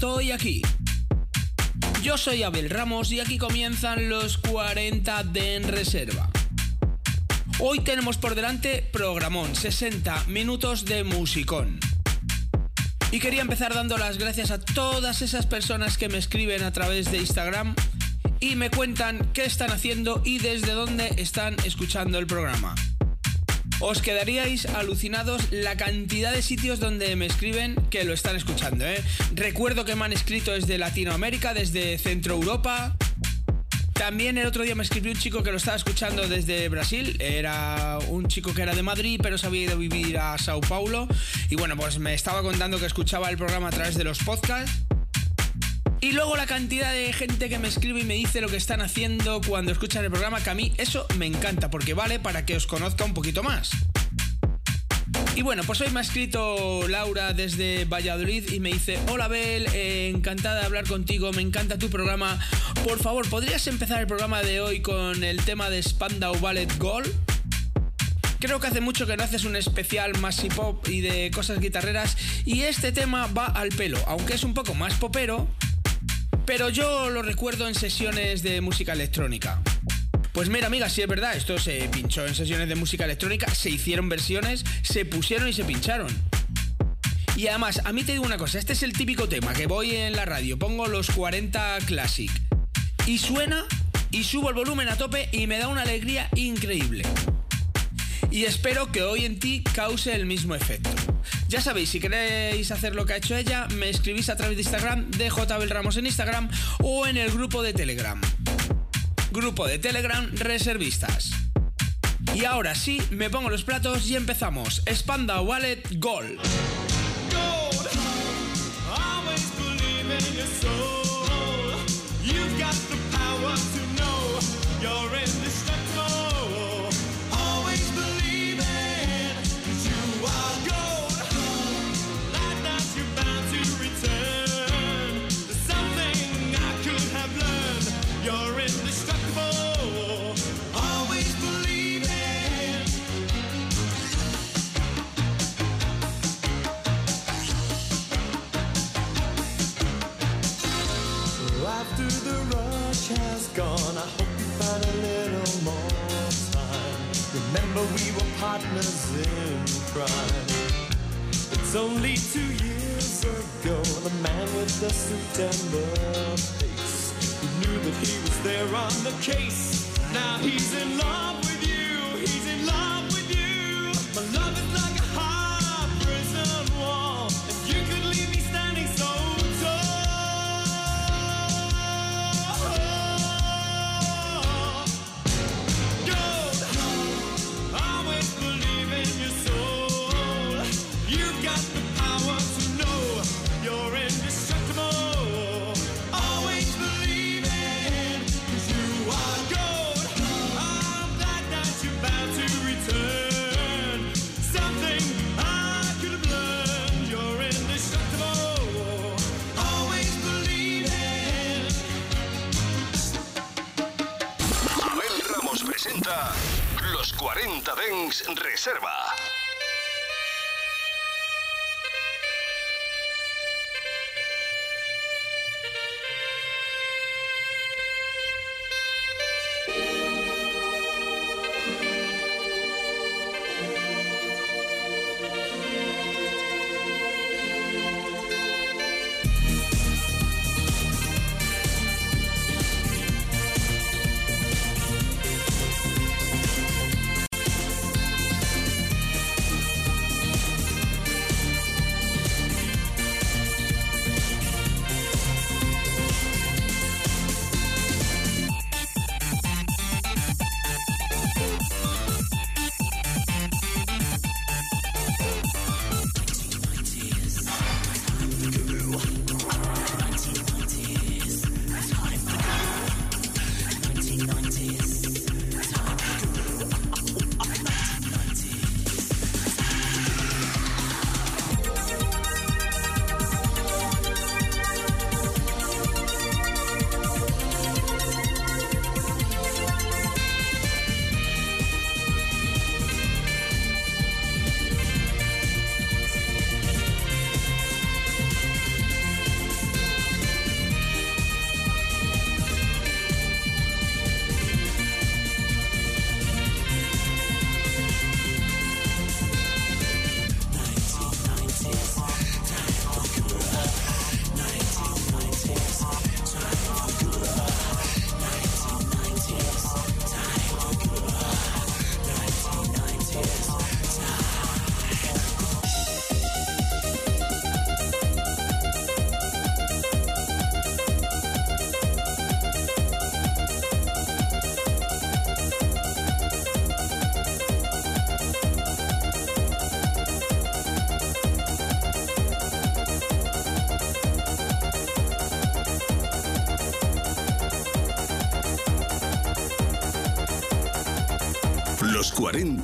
Estoy aquí. Yo soy Abel Ramos y aquí comienzan los 40 de En Reserva. Hoy tenemos por delante programón, 60 minutos de musicón. Y quería empezar dando las gracias a todas esas personas que me escriben a través de Instagram y me cuentan qué están haciendo y desde dónde están escuchando el programa. Os quedaríais alucinados la cantidad de sitios donde me escriben que lo están escuchando. ¿eh? Recuerdo que me han escrito desde Latinoamérica, desde Centro Europa. También el otro día me escribió un chico que lo estaba escuchando desde Brasil. Era un chico que era de Madrid, pero se había ido a vivir a Sao Paulo. Y bueno, pues me estaba contando que escuchaba el programa a través de los podcasts. Y luego la cantidad de gente que me escribe y me dice lo que están haciendo cuando escuchan el programa, que a mí eso me encanta, porque vale para que os conozca un poquito más. Y bueno, pues hoy me ha escrito Laura desde Valladolid y me dice, hola Bel, eh, encantada de hablar contigo, me encanta tu programa. Por favor, ¿podrías empezar el programa de hoy con el tema de Spandau Ballet Gold? Creo que hace mucho que no haces un especial más hip hop y de cosas guitarreras y este tema va al pelo, aunque es un poco más popero, pero yo lo recuerdo en sesiones de música electrónica. Pues mira, amiga, si es verdad, esto se pinchó en sesiones de música electrónica, se hicieron versiones, se pusieron y se pincharon. Y además, a mí te digo una cosa, este es el típico tema que voy en la radio, pongo los 40 Classic y suena y subo el volumen a tope y me da una alegría increíble. Y espero que hoy en ti cause el mismo efecto. Ya sabéis, si queréis hacer lo que ha hecho ella, me escribís a través de Instagram de JBel Ramos en Instagram o en el grupo de Telegram. Grupo de Telegram Reservistas. Y ahora sí, me pongo los platos y empezamos. Spanda Wallet Gold. gold. Remember, we were partners in crime. It's only two years ago, the man with the the face. Who knew that he was there on the case? Now he's in love Reserva.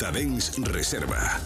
40 Dens Reserva.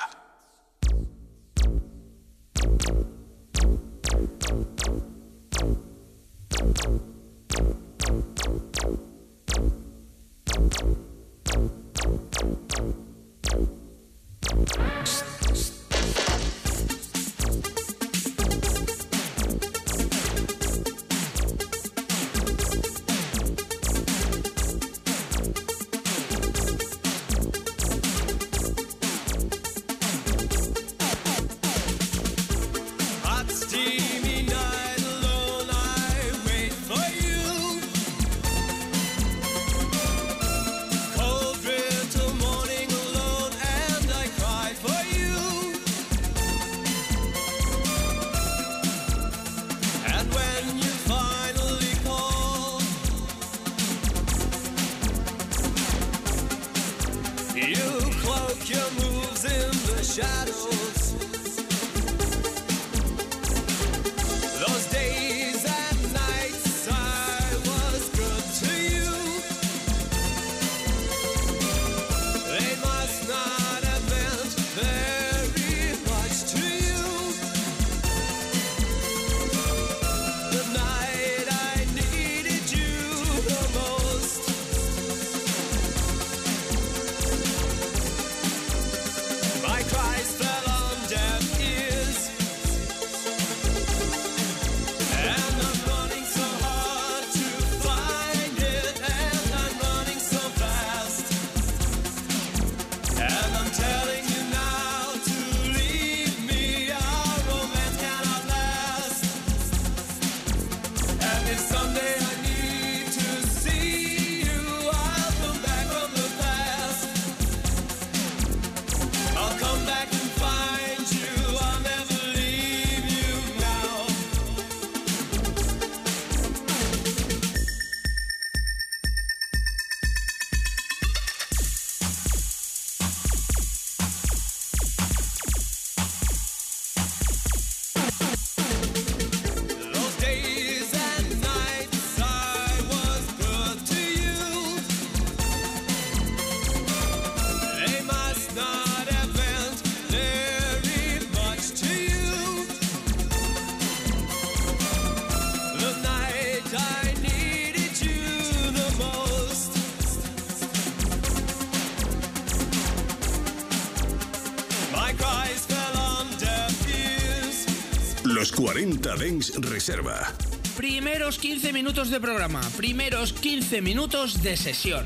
40 Dens Reserva. Primeros 15 minutos de programa, primeros 15 minutos de sesión.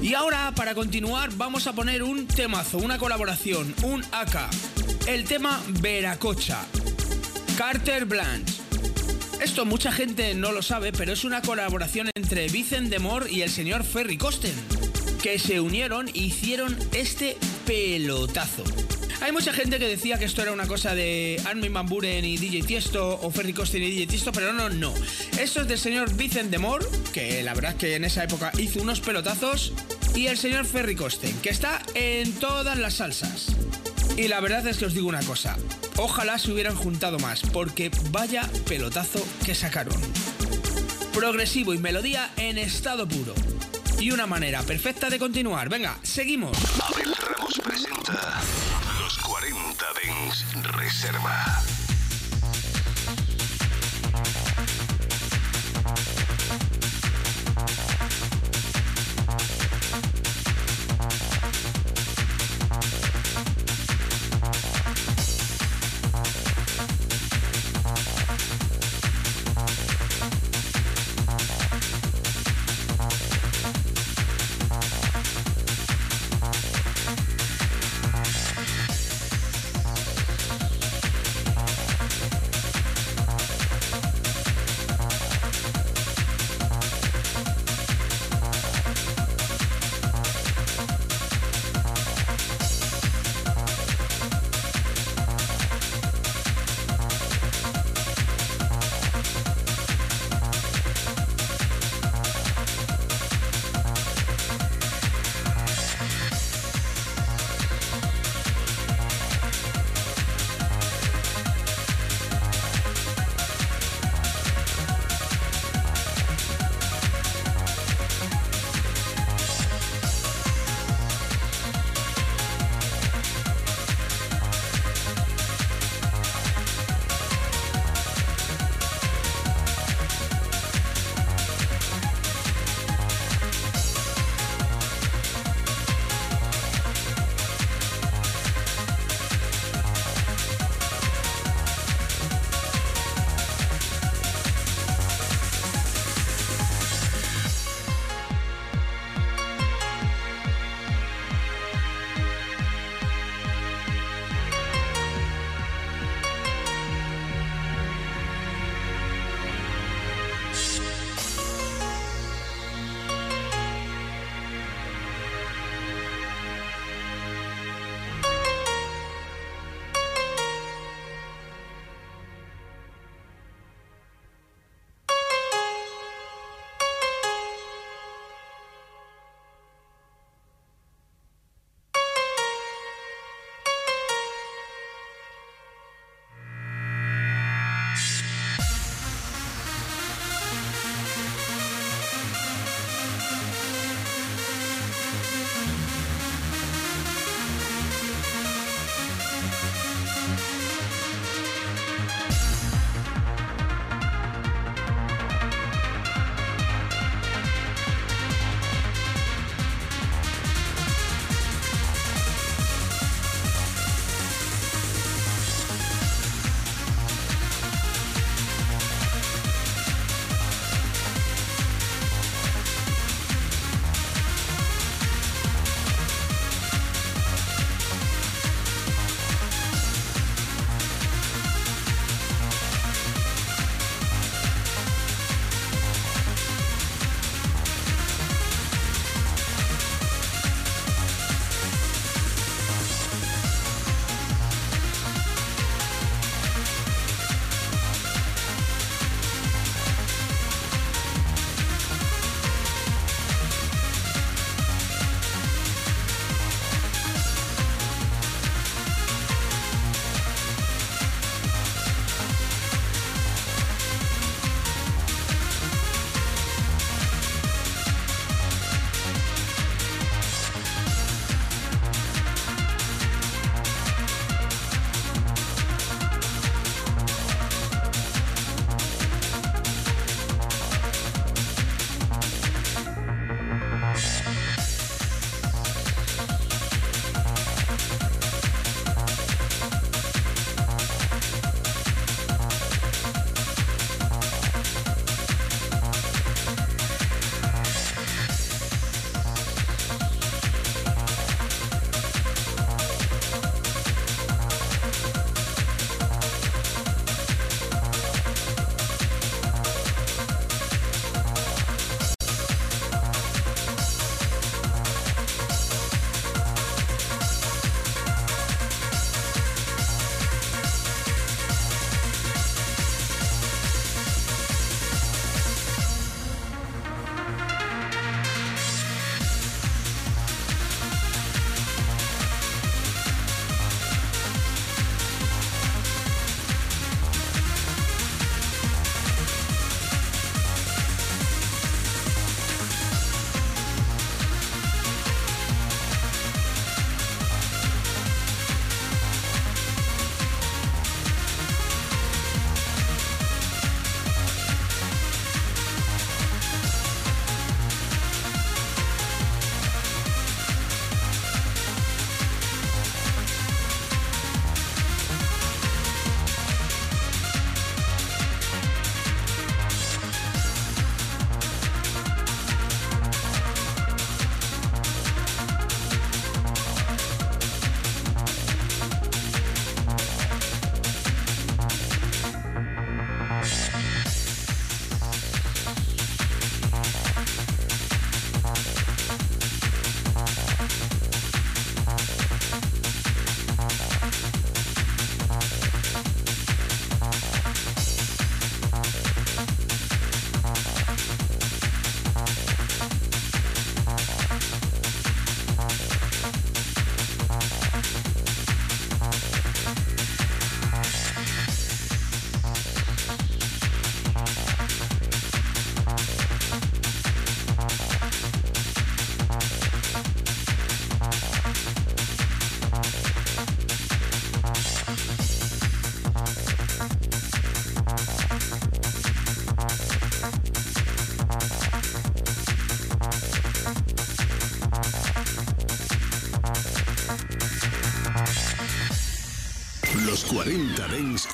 Y ahora, para continuar, vamos a poner un temazo, una colaboración, un AK. El tema Veracocha. Carter Blanche. Esto mucha gente no lo sabe, pero es una colaboración entre Vicent Demore y el señor Ferry Costen, que se unieron e hicieron este pelotazo. Hay mucha gente que decía que esto era una cosa de Armin Van Buren y DJ Tiesto o Ferry Costen y DJ Tiesto, pero no, no. Esto es del señor Vicent Demore, que la verdad es que en esa época hizo unos pelotazos, y el señor Ferry Costen, que está en todas las salsas. Y la verdad es que os digo una cosa, ojalá se hubieran juntado más, porque vaya pelotazo que sacaron. Progresivo y melodía en estado puro. Y una manera perfecta de continuar. Venga, seguimos. Abel Ramos presenta Los 40 Dens Reserva.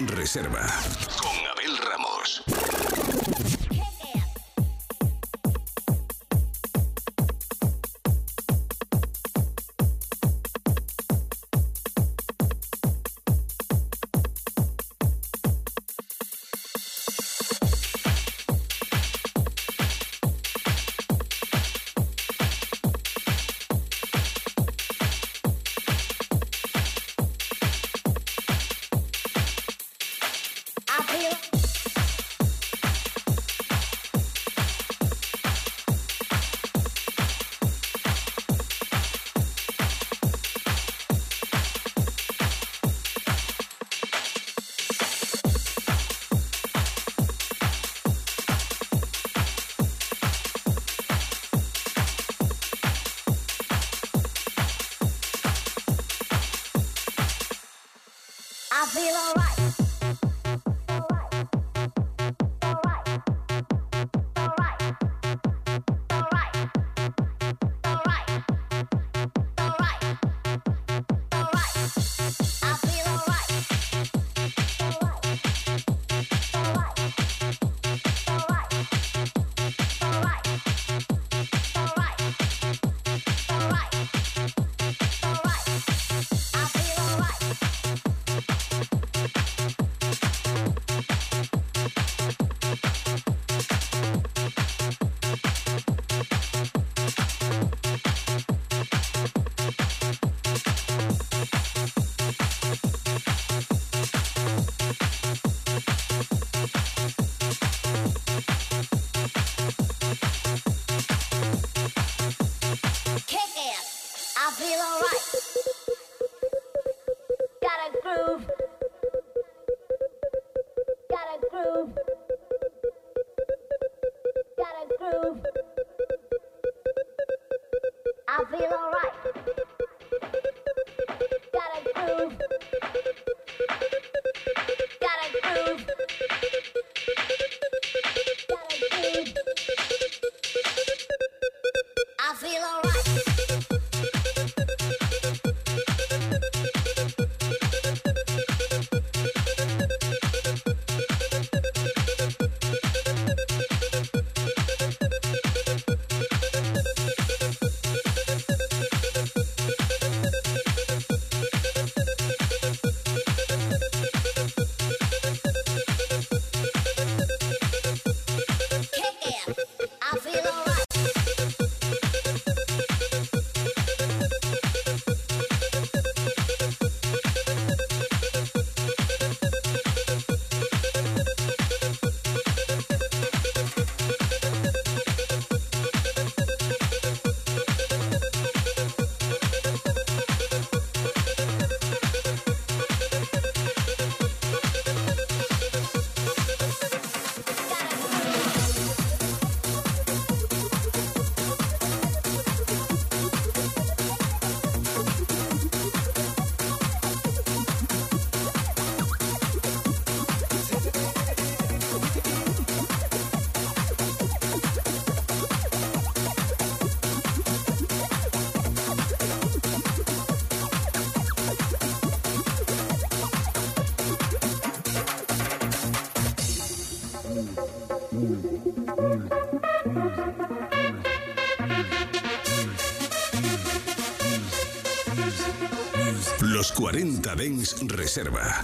Reserva. 40 Dens Reserva.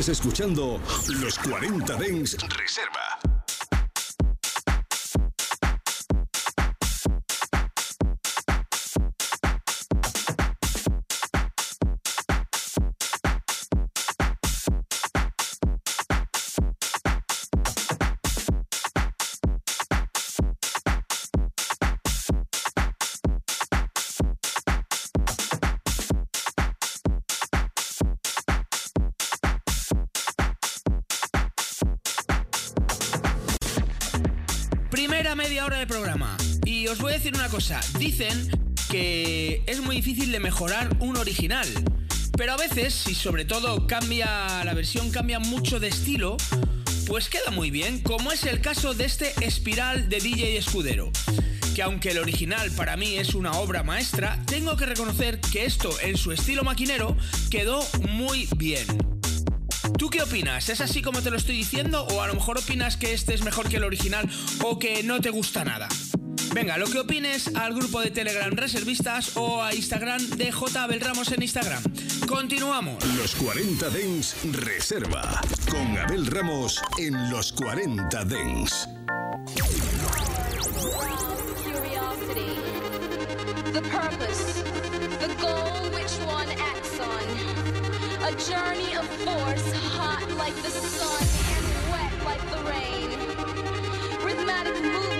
Estás escuchando Los 40 Dens Primera media hora de programa. Y os voy a decir una cosa. Dicen que es muy difícil de mejorar un original. Pero a veces, si sobre todo cambia, la versión cambia mucho de estilo, pues queda muy bien, como es el caso de este Espiral de DJ Escudero. Que aunque el original para mí es una obra maestra, tengo que reconocer que esto en su estilo maquinero quedó muy bien. ¿Tú qué opinas? ¿Es así como te lo estoy diciendo? ¿O a lo mejor opinas que este es mejor que el original o que no te gusta nada? Venga, lo que opines al grupo de Telegram Reservistas o a Instagram de J. Abel Ramos en Instagram. Continuamos. Los 40 Dens Reserva. Con Abel Ramos en Los 40 Dens. the purpose, the goal which one acts on. A journey of force, like the sun and wet like the rain. Rhythmatic movements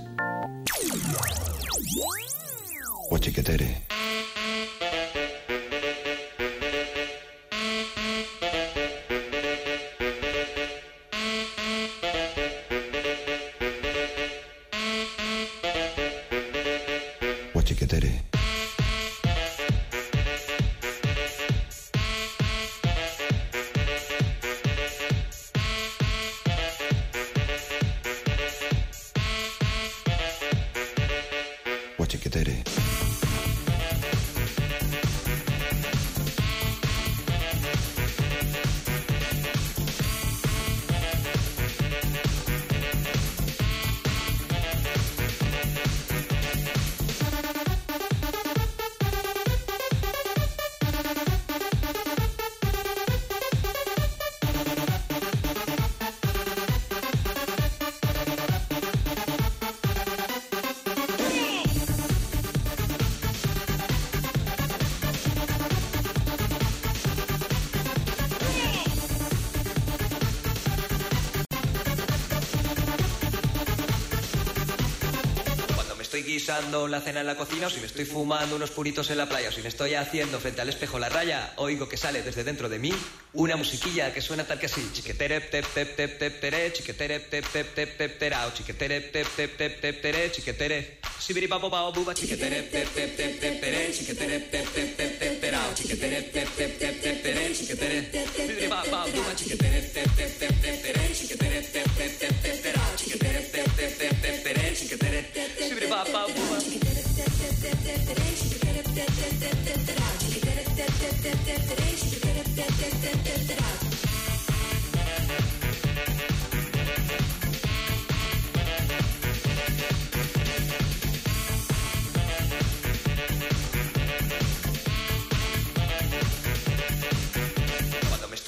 Guisando la cena en la cocina o si me estoy fumando unos puritos en la playa o si me estoy haciendo frente al espejo la raya, oigo que sale desde dentro de mí una musiquilla que suena tal que así. Chiquetere tep tep tep tep tere, chiquetere tep tep tep tep terao, chiquetere tep tep tep tep tere, chiquetere. Sibiri papo pao buba, chiquetere tep tep tep tep tere, chiquetere tep tep tep tep terao, chiquetere tep tep tep tep tere, chiquetere. Sibiri pa pa buba, chiquetere tep tep tep tep tere, chiquetere tep tep tep tep terao, chiquetere tep tep tep tep tere, chiquetere. Sibiri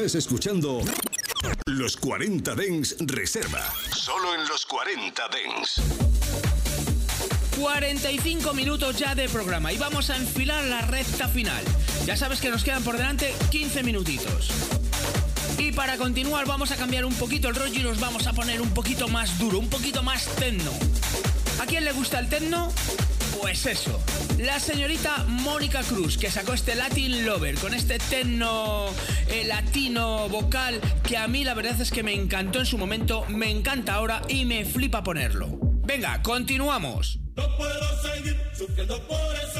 Estás escuchando Los 40 Dens Reserva. Solo en los 40 Dens. 45 minutos ya de programa y vamos a enfilar la recta final. Ya sabes que nos quedan por delante 15 minutitos. Y para continuar vamos a cambiar un poquito el rollo y nos vamos a poner un poquito más duro, un poquito más tecno. ¿A quién le gusta el tecno? Pues eso, la señorita Mónica Cruz, que sacó este Latin Lover con este tecno eh, latino vocal que a mí la verdad es que me encantó en su momento, me encanta ahora y me flipa ponerlo. Venga, continuamos. No puedo seguir sufriendo por esa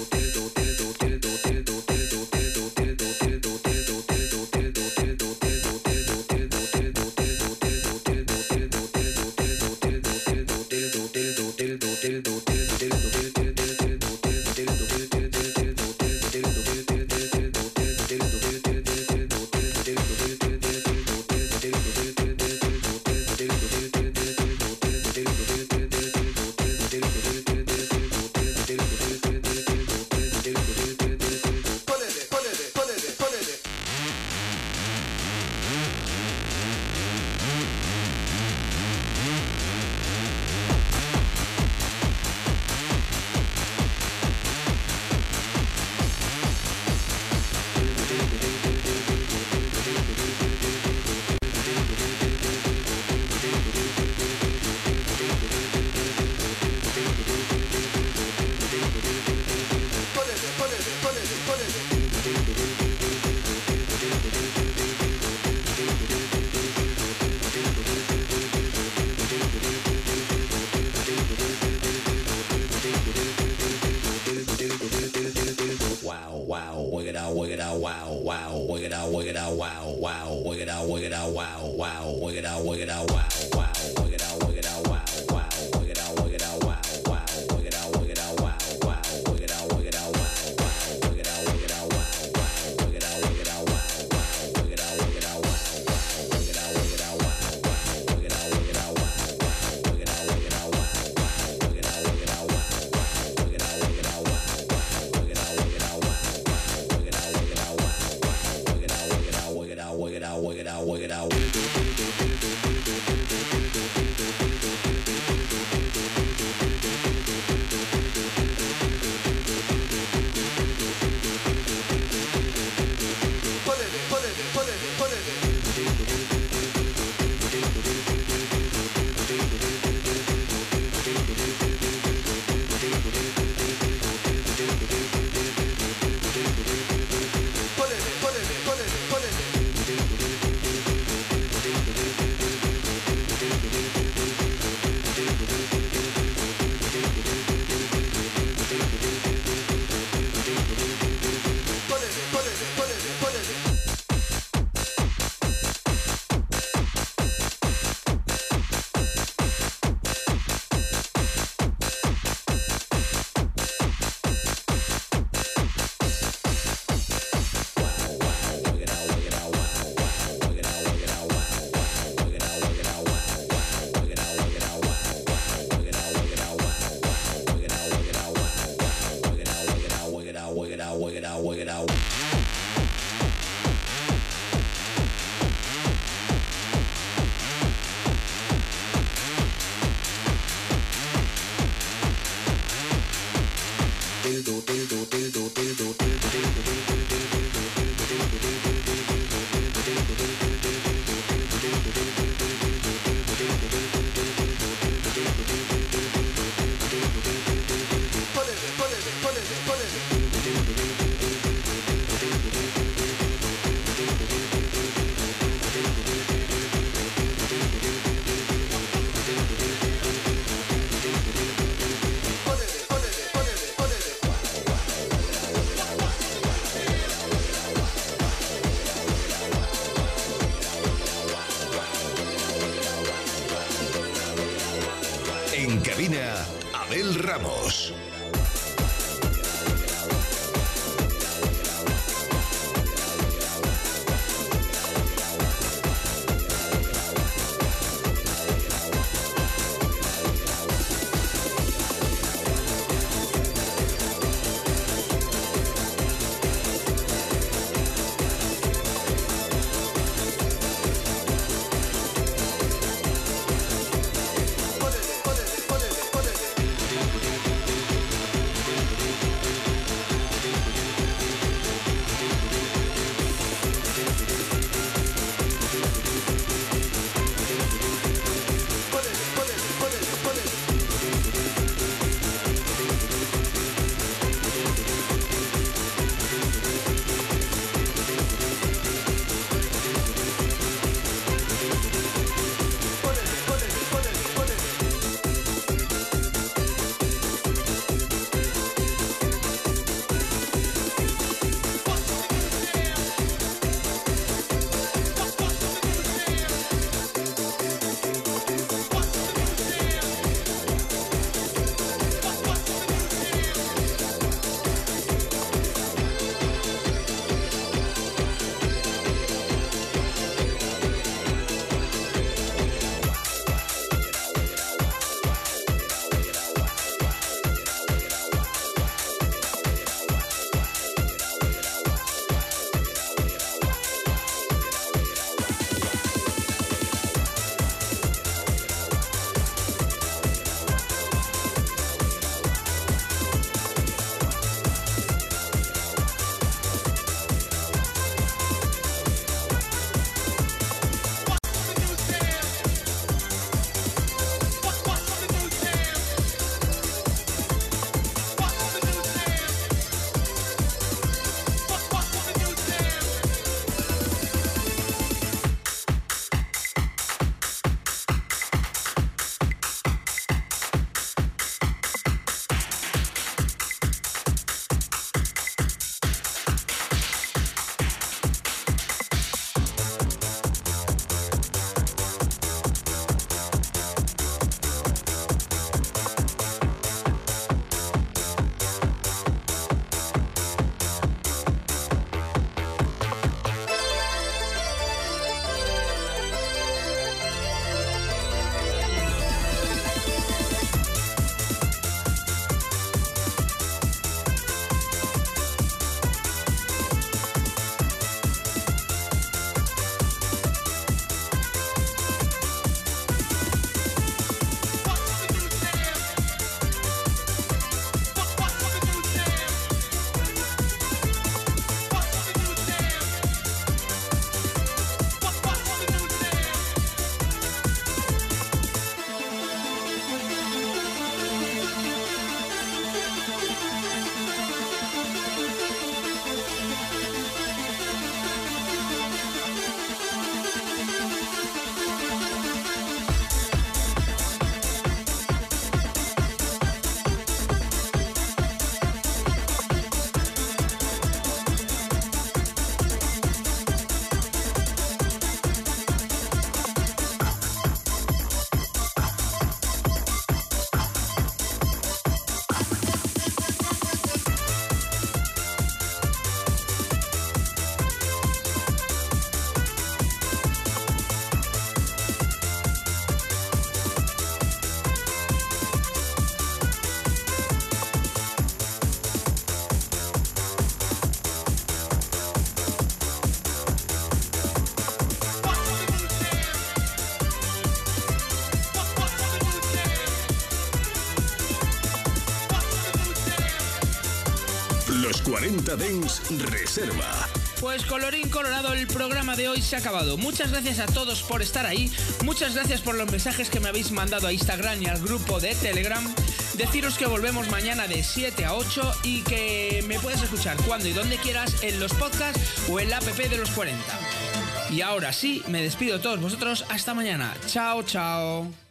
40 Dens Reserva. Pues colorín colorado, el programa de hoy se ha acabado. Muchas gracias a todos por estar ahí. Muchas gracias por los mensajes que me habéis mandado a Instagram y al grupo de Telegram. Deciros que volvemos mañana de 7 a 8 y que me puedes escuchar cuando y donde quieras en los podcasts o en la app de los 40. Y ahora sí, me despido de todos vosotros. Hasta mañana. Chao, chao.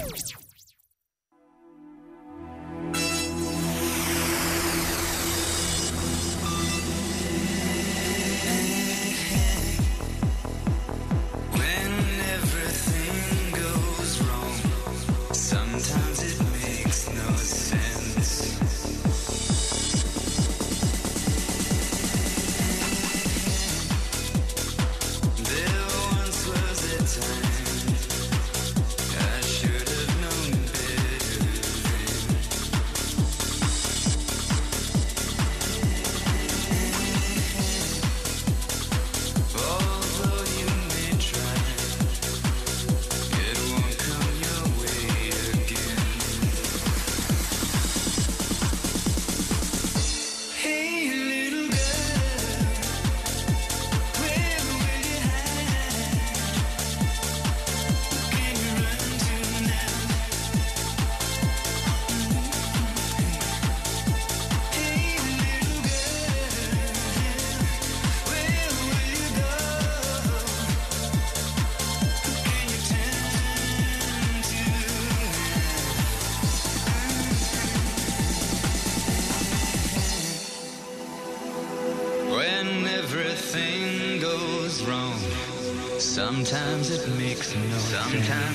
Sometimes it makes no makes